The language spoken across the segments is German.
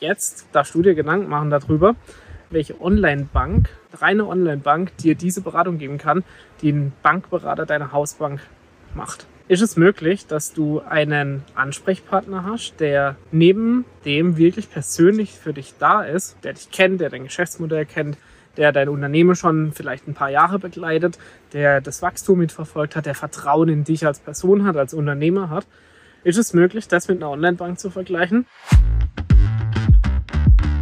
Jetzt darfst du dir Gedanken machen darüber, welche Online-Bank, reine Online-Bank dir diese Beratung geben kann, die ein Bankberater deiner Hausbank macht. Ist es möglich, dass du einen Ansprechpartner hast, der neben dem wirklich persönlich für dich da ist, der dich kennt, der dein Geschäftsmodell kennt, der dein Unternehmen schon vielleicht ein paar Jahre begleitet, der das Wachstum mitverfolgt hat, der Vertrauen in dich als Person hat, als Unternehmer hat? Ist es möglich, das mit einer Online-Bank zu vergleichen?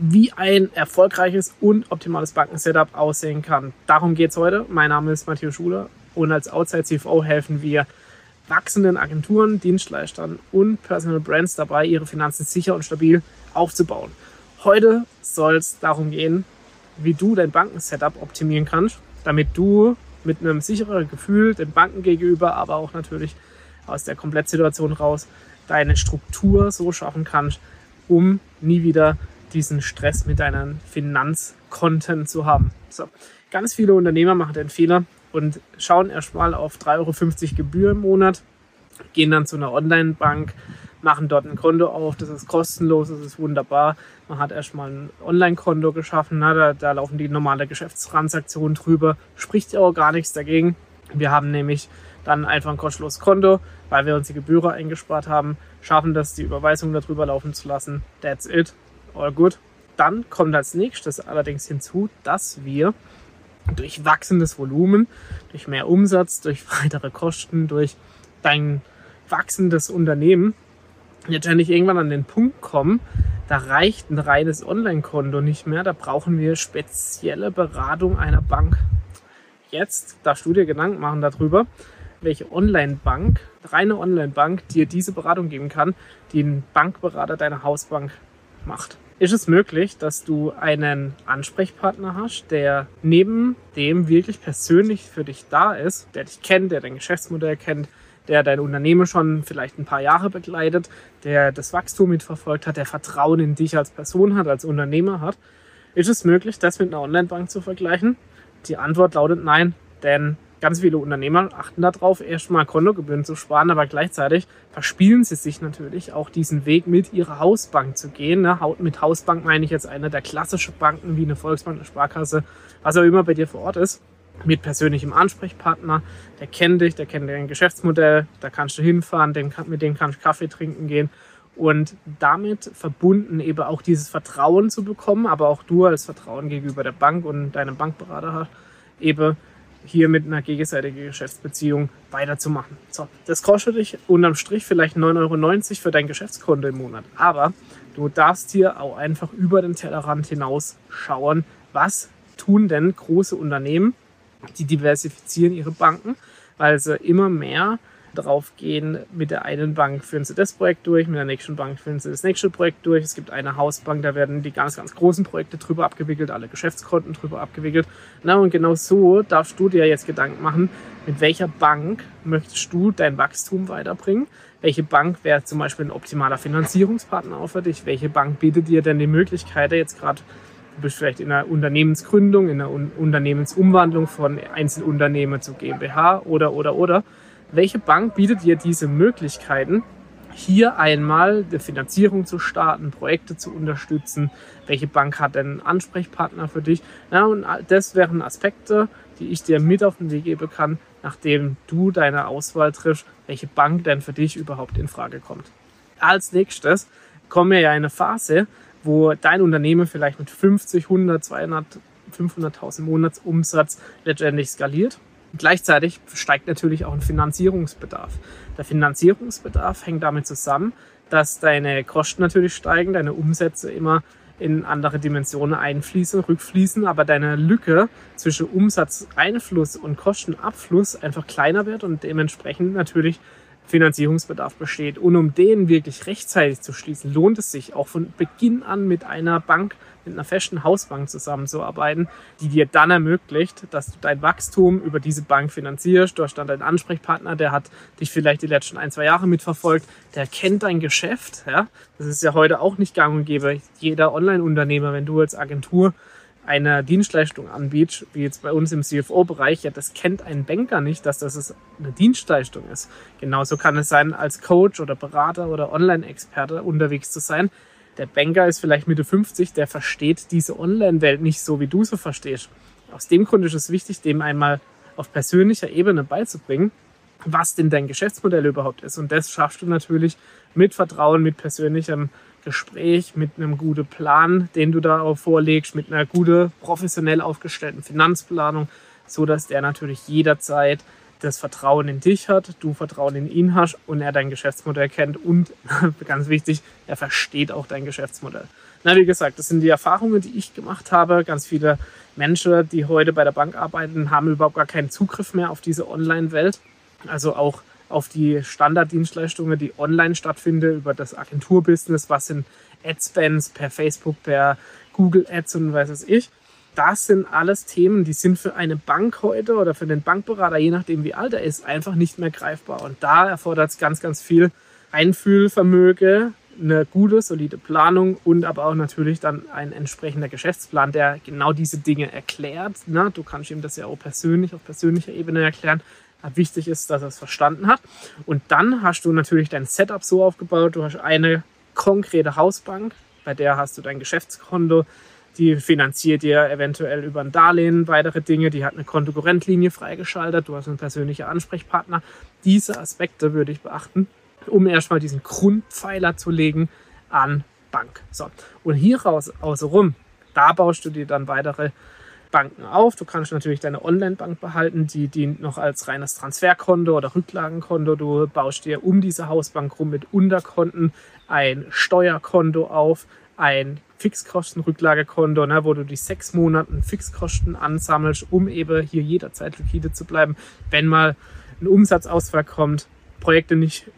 wie ein erfolgreiches und optimales Bankensetup aussehen kann. Darum geht es heute. Mein Name ist Matthias Schuler und als Outside CFO helfen wir wachsenden Agenturen, Dienstleistern und Personal Brands dabei, ihre Finanzen sicher und stabil aufzubauen. Heute soll es darum gehen, wie du dein Bankensetup optimieren kannst, damit du mit einem sicheren Gefühl den Banken gegenüber, aber auch natürlich aus der Komplettsituation raus, deine Struktur so schaffen kannst, um nie wieder diesen Stress mit deinen Finanzkonten zu haben. So, ganz viele Unternehmer machen den Fehler und schauen erstmal auf 3,50 Euro Gebühr im Monat, gehen dann zu einer Online-Bank, machen dort ein Konto auf, das ist kostenlos, das ist wunderbar. Man hat erstmal ein Online-Konto geschaffen, na, da, da laufen die normale Geschäftstransaktionen drüber, spricht ja auch gar nichts dagegen. Wir haben nämlich dann einfach ein kostenloses Konto, weil wir uns die Gebühren eingespart haben, schaffen das, die Überweisung darüber laufen zu lassen. That's it all good. Dann kommt als nächstes allerdings hinzu, dass wir durch wachsendes Volumen, durch mehr Umsatz, durch weitere Kosten, durch dein wachsendes Unternehmen letztendlich irgendwann an den Punkt kommen, da reicht ein reines Online-Konto nicht mehr, da brauchen wir spezielle Beratung einer Bank. Jetzt darfst du dir Gedanken machen darüber, welche Online-Bank, reine Online-Bank dir diese Beratung geben kann, die ein Bankberater deiner Hausbank macht. Ist es möglich, dass du einen Ansprechpartner hast, der neben dem wirklich persönlich für dich da ist, der dich kennt, der dein Geschäftsmodell kennt, der dein Unternehmen schon vielleicht ein paar Jahre begleitet, der das Wachstum mitverfolgt hat, der Vertrauen in dich als Person hat, als Unternehmer hat? Ist es möglich, das mit einer Online-Bank zu vergleichen? Die Antwort lautet nein, denn Ganz viele Unternehmer achten darauf, erstmal Kontogebühren zu sparen, aber gleichzeitig verspielen sie sich natürlich auch diesen Weg mit ihrer Hausbank zu gehen. Ne? Mit Hausbank meine ich jetzt eine der klassischen Banken wie eine Volksbank, eine Sparkasse, was auch immer bei dir vor Ort ist. Mit persönlichem Ansprechpartner, der kennt dich, der kennt dein Geschäftsmodell, da kannst du hinfahren, mit dem kannst du Kaffee trinken gehen und damit verbunden eben auch dieses Vertrauen zu bekommen, aber auch du als Vertrauen gegenüber der Bank und deinem Bankberater eben hier mit einer gegenseitigen Geschäftsbeziehung weiterzumachen. So, das kostet dich unterm Strich vielleicht 9,90 Euro für dein Geschäftskonto im Monat. Aber du darfst hier auch einfach über den Tellerrand hinaus schauen, was tun denn große Unternehmen, die diversifizieren ihre Banken, weil sie immer mehr drauf gehen, mit der einen Bank führen sie das Projekt durch, mit der nächsten Bank führen sie das nächste Projekt durch. Es gibt eine Hausbank, da werden die ganz, ganz großen Projekte drüber abgewickelt, alle Geschäftskonten drüber abgewickelt. Na, und genau so darfst du dir jetzt Gedanken machen, mit welcher Bank möchtest du dein Wachstum weiterbringen? Welche Bank wäre zum Beispiel ein optimaler Finanzierungspartner auch für dich? Welche Bank bietet dir denn die Möglichkeit, jetzt gerade du bist vielleicht in einer Unternehmensgründung, in einer Unternehmensumwandlung von Einzelunternehmen zu GmbH oder, oder, oder welche Bank bietet dir diese Möglichkeiten, hier einmal eine Finanzierung zu starten, Projekte zu unterstützen? Welche Bank hat denn einen Ansprechpartner für dich? Ja, und das wären Aspekte, die ich dir mit auf den Weg geben kann, nachdem du deine Auswahl triffst, welche Bank denn für dich überhaupt in Frage kommt. Als nächstes kommen wir ja in eine Phase, wo dein Unternehmen vielleicht mit 50, 100, 200, 500.000 Monatsumsatz letztendlich skaliert Gleichzeitig steigt natürlich auch ein Finanzierungsbedarf. Der Finanzierungsbedarf hängt damit zusammen, dass deine Kosten natürlich steigen, deine Umsätze immer in andere Dimensionen einfließen, rückfließen, aber deine Lücke zwischen Umsatzeinfluss und Kostenabfluss einfach kleiner wird und dementsprechend natürlich Finanzierungsbedarf besteht. Und um den wirklich rechtzeitig zu schließen, lohnt es sich auch von Beginn an mit einer Bank, mit einer festen Hausbank zusammenzuarbeiten, die dir dann ermöglicht, dass du dein Wachstum über diese Bank finanzierst. Du hast dann deinen Ansprechpartner, der hat dich vielleicht die letzten ein, zwei Jahre mitverfolgt, der kennt dein Geschäft. Ja? Das ist ja heute auch nicht gang und gäbe. Jeder Online-Unternehmer, wenn du als Agentur eine Dienstleistung anbietet, wie jetzt bei uns im CFO-Bereich, ja, das kennt ein Banker nicht, dass das eine Dienstleistung ist. Genauso kann es sein, als Coach oder Berater oder Online-Experte unterwegs zu sein. Der Banker ist vielleicht Mitte 50, der versteht diese Online-Welt nicht so, wie du sie verstehst. Aus dem Grund ist es wichtig, dem einmal auf persönlicher Ebene beizubringen, was denn dein Geschäftsmodell überhaupt ist. Und das schaffst du natürlich mit Vertrauen, mit persönlichem Gespräch, mit einem guten Plan, den du da auch vorlegst, mit einer guten, professionell aufgestellten Finanzplanung, so dass der natürlich jederzeit das Vertrauen in dich hat, du Vertrauen in ihn hast und er dein Geschäftsmodell kennt und ganz wichtig, er versteht auch dein Geschäftsmodell. Na, wie gesagt, das sind die Erfahrungen, die ich gemacht habe. Ganz viele Menschen, die heute bei der Bank arbeiten, haben überhaupt gar keinen Zugriff mehr auf diese Online-Welt. Also auch auf die Standarddienstleistungen, die online stattfinden, über das Agenturbusiness, was sind Adspends per Facebook, per Google Ads und weiß es ich. Das sind alles Themen, die sind für eine Bank heute oder für den Bankberater, je nachdem wie alt er ist, einfach nicht mehr greifbar. Und da erfordert es ganz, ganz viel Einfühlvermögen, eine gute, solide Planung und aber auch natürlich dann ein entsprechender Geschäftsplan, der genau diese Dinge erklärt. Na, du kannst ihm das ja auch persönlich, auf persönlicher Ebene erklären, wichtig ist, dass er es verstanden hat. Und dann hast du natürlich dein Setup so aufgebaut, du hast eine konkrete Hausbank, bei der hast du dein Geschäftskonto, die finanziert dir eventuell über ein Darlehen weitere Dinge, die hat eine Kontokorrentlinie freigeschaltet, du hast einen persönlichen Ansprechpartner. Diese Aspekte würde ich beachten, um erstmal diesen Grundpfeiler zu legen an Bank. So. Und hieraus außenrum, da baust du dir dann weitere Banken auf. Du kannst natürlich deine Online-Bank behalten, die dient noch als reines Transferkonto oder Rücklagenkonto. Du baust dir um diese Hausbank rum mit Unterkonten ein Steuerkonto auf, ein Fixkostenrücklagekonto, ne, wo du die sechs Monate Fixkosten ansammelst, um eben hier jederzeit liquide zu bleiben, wenn mal ein Umsatzausfall kommt, Projekte nicht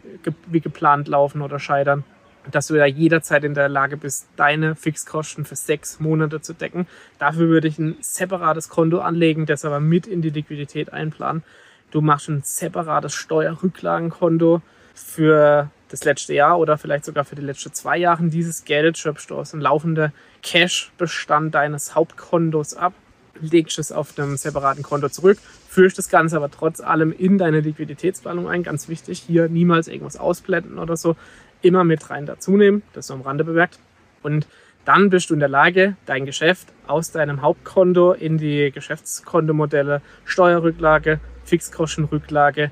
wie geplant laufen oder scheitern dass du ja jederzeit in der Lage bist, deine Fixkosten für sechs Monate zu decken. Dafür würde ich ein separates Konto anlegen, das aber mit in die Liquidität einplanen. Du machst ein separates Steuerrücklagenkonto für das letzte Jahr oder vielleicht sogar für die letzten zwei Jahre. Dieses Geld schöpfst du aus dem laufenden Cash-Bestand deines Hauptkontos ab, legst es auf einem separaten Konto zurück, führst das Ganze aber trotz allem in deine Liquiditätsplanung ein. Ganz wichtig, hier niemals irgendwas ausblenden oder so immer mit rein dazu nehmen, das so am Rande bemerkt. Und dann bist du in der Lage, dein Geschäft aus deinem Hauptkonto in die Geschäftskontomodelle, Steuerrücklage, Fixkostenrücklage,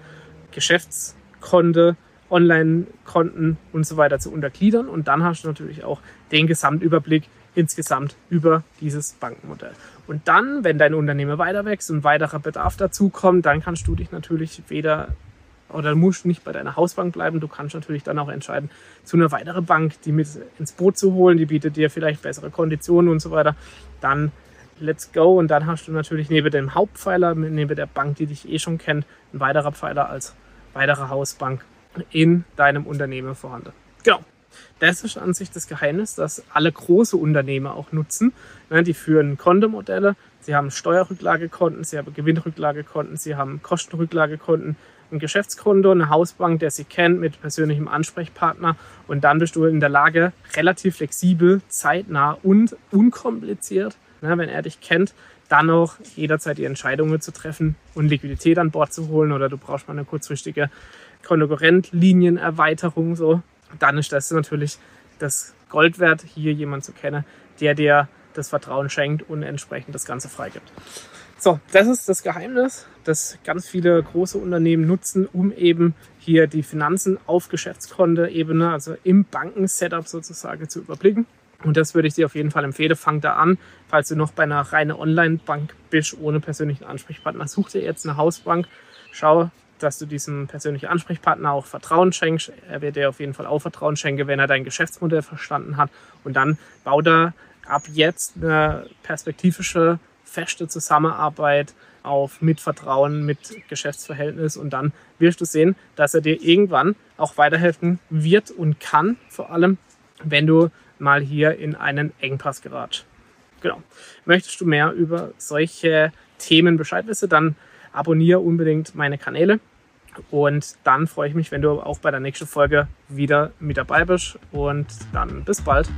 Geschäftskonto, Online-Konten und so weiter zu untergliedern. Und dann hast du natürlich auch den Gesamtüberblick insgesamt über dieses Bankenmodell. Und dann, wenn dein Unternehmen weiter wächst und weiterer Bedarf dazu kommt, dann kannst du dich natürlich weder oder musst nicht bei deiner Hausbank bleiben. Du kannst natürlich dann auch entscheiden, zu einer weiteren Bank, die mit ins Boot zu holen, die bietet dir vielleicht bessere Konditionen und so weiter. Dann let's go. Und dann hast du natürlich neben dem Hauptpfeiler, neben der Bank, die dich eh schon kennt, ein weiterer Pfeiler als weitere Hausbank in deinem Unternehmen vorhanden. Genau. Das ist an sich das Geheimnis, dass alle große Unternehmen auch nutzen. Die führen Kontomodelle, sie haben Steuerrücklagekonten, sie haben Gewinnrücklagekonten, sie haben Kostenrücklagekonten, ein Geschäftskonto, eine Hausbank, der sie kennt, mit persönlichem Ansprechpartner. Und dann bist du in der Lage, relativ flexibel, zeitnah und unkompliziert, ne, wenn er dich kennt, dann auch jederzeit die Entscheidungen zu treffen und Liquidität an Bord zu holen oder du brauchst mal eine kurzfristige Konkurrentlienienerweiterung. So. Dann ist das natürlich das Gold wert, hier jemanden zu kennen, der dir das Vertrauen schenkt und entsprechend das Ganze freigibt. So, das ist das Geheimnis, das ganz viele große Unternehmen nutzen, um eben hier die Finanzen auf Geschäftskonto-Ebene, also im Bankensetup sozusagen zu überblicken. Und das würde ich dir auf jeden Fall empfehlen. Fang da an, falls du noch bei einer reinen Online-Bank bist, ohne persönlichen Ansprechpartner. Such dir jetzt eine Hausbank. Schau, dass du diesem persönlichen Ansprechpartner auch Vertrauen schenkst. Er wird dir auf jeden Fall auch Vertrauen schenken, wenn er dein Geschäftsmodell verstanden hat. Und dann bau da ab jetzt eine perspektivische feste Zusammenarbeit auf mit Vertrauen, mit Geschäftsverhältnis und dann wirst du sehen, dass er dir irgendwann auch weiterhelfen wird und kann, vor allem wenn du mal hier in einen Engpass geratst. Genau. Möchtest du mehr über solche Themen Bescheid wissen, dann abonniere unbedingt meine Kanäle. Und dann freue ich mich, wenn du auch bei der nächsten Folge wieder mit dabei bist. Und dann bis bald.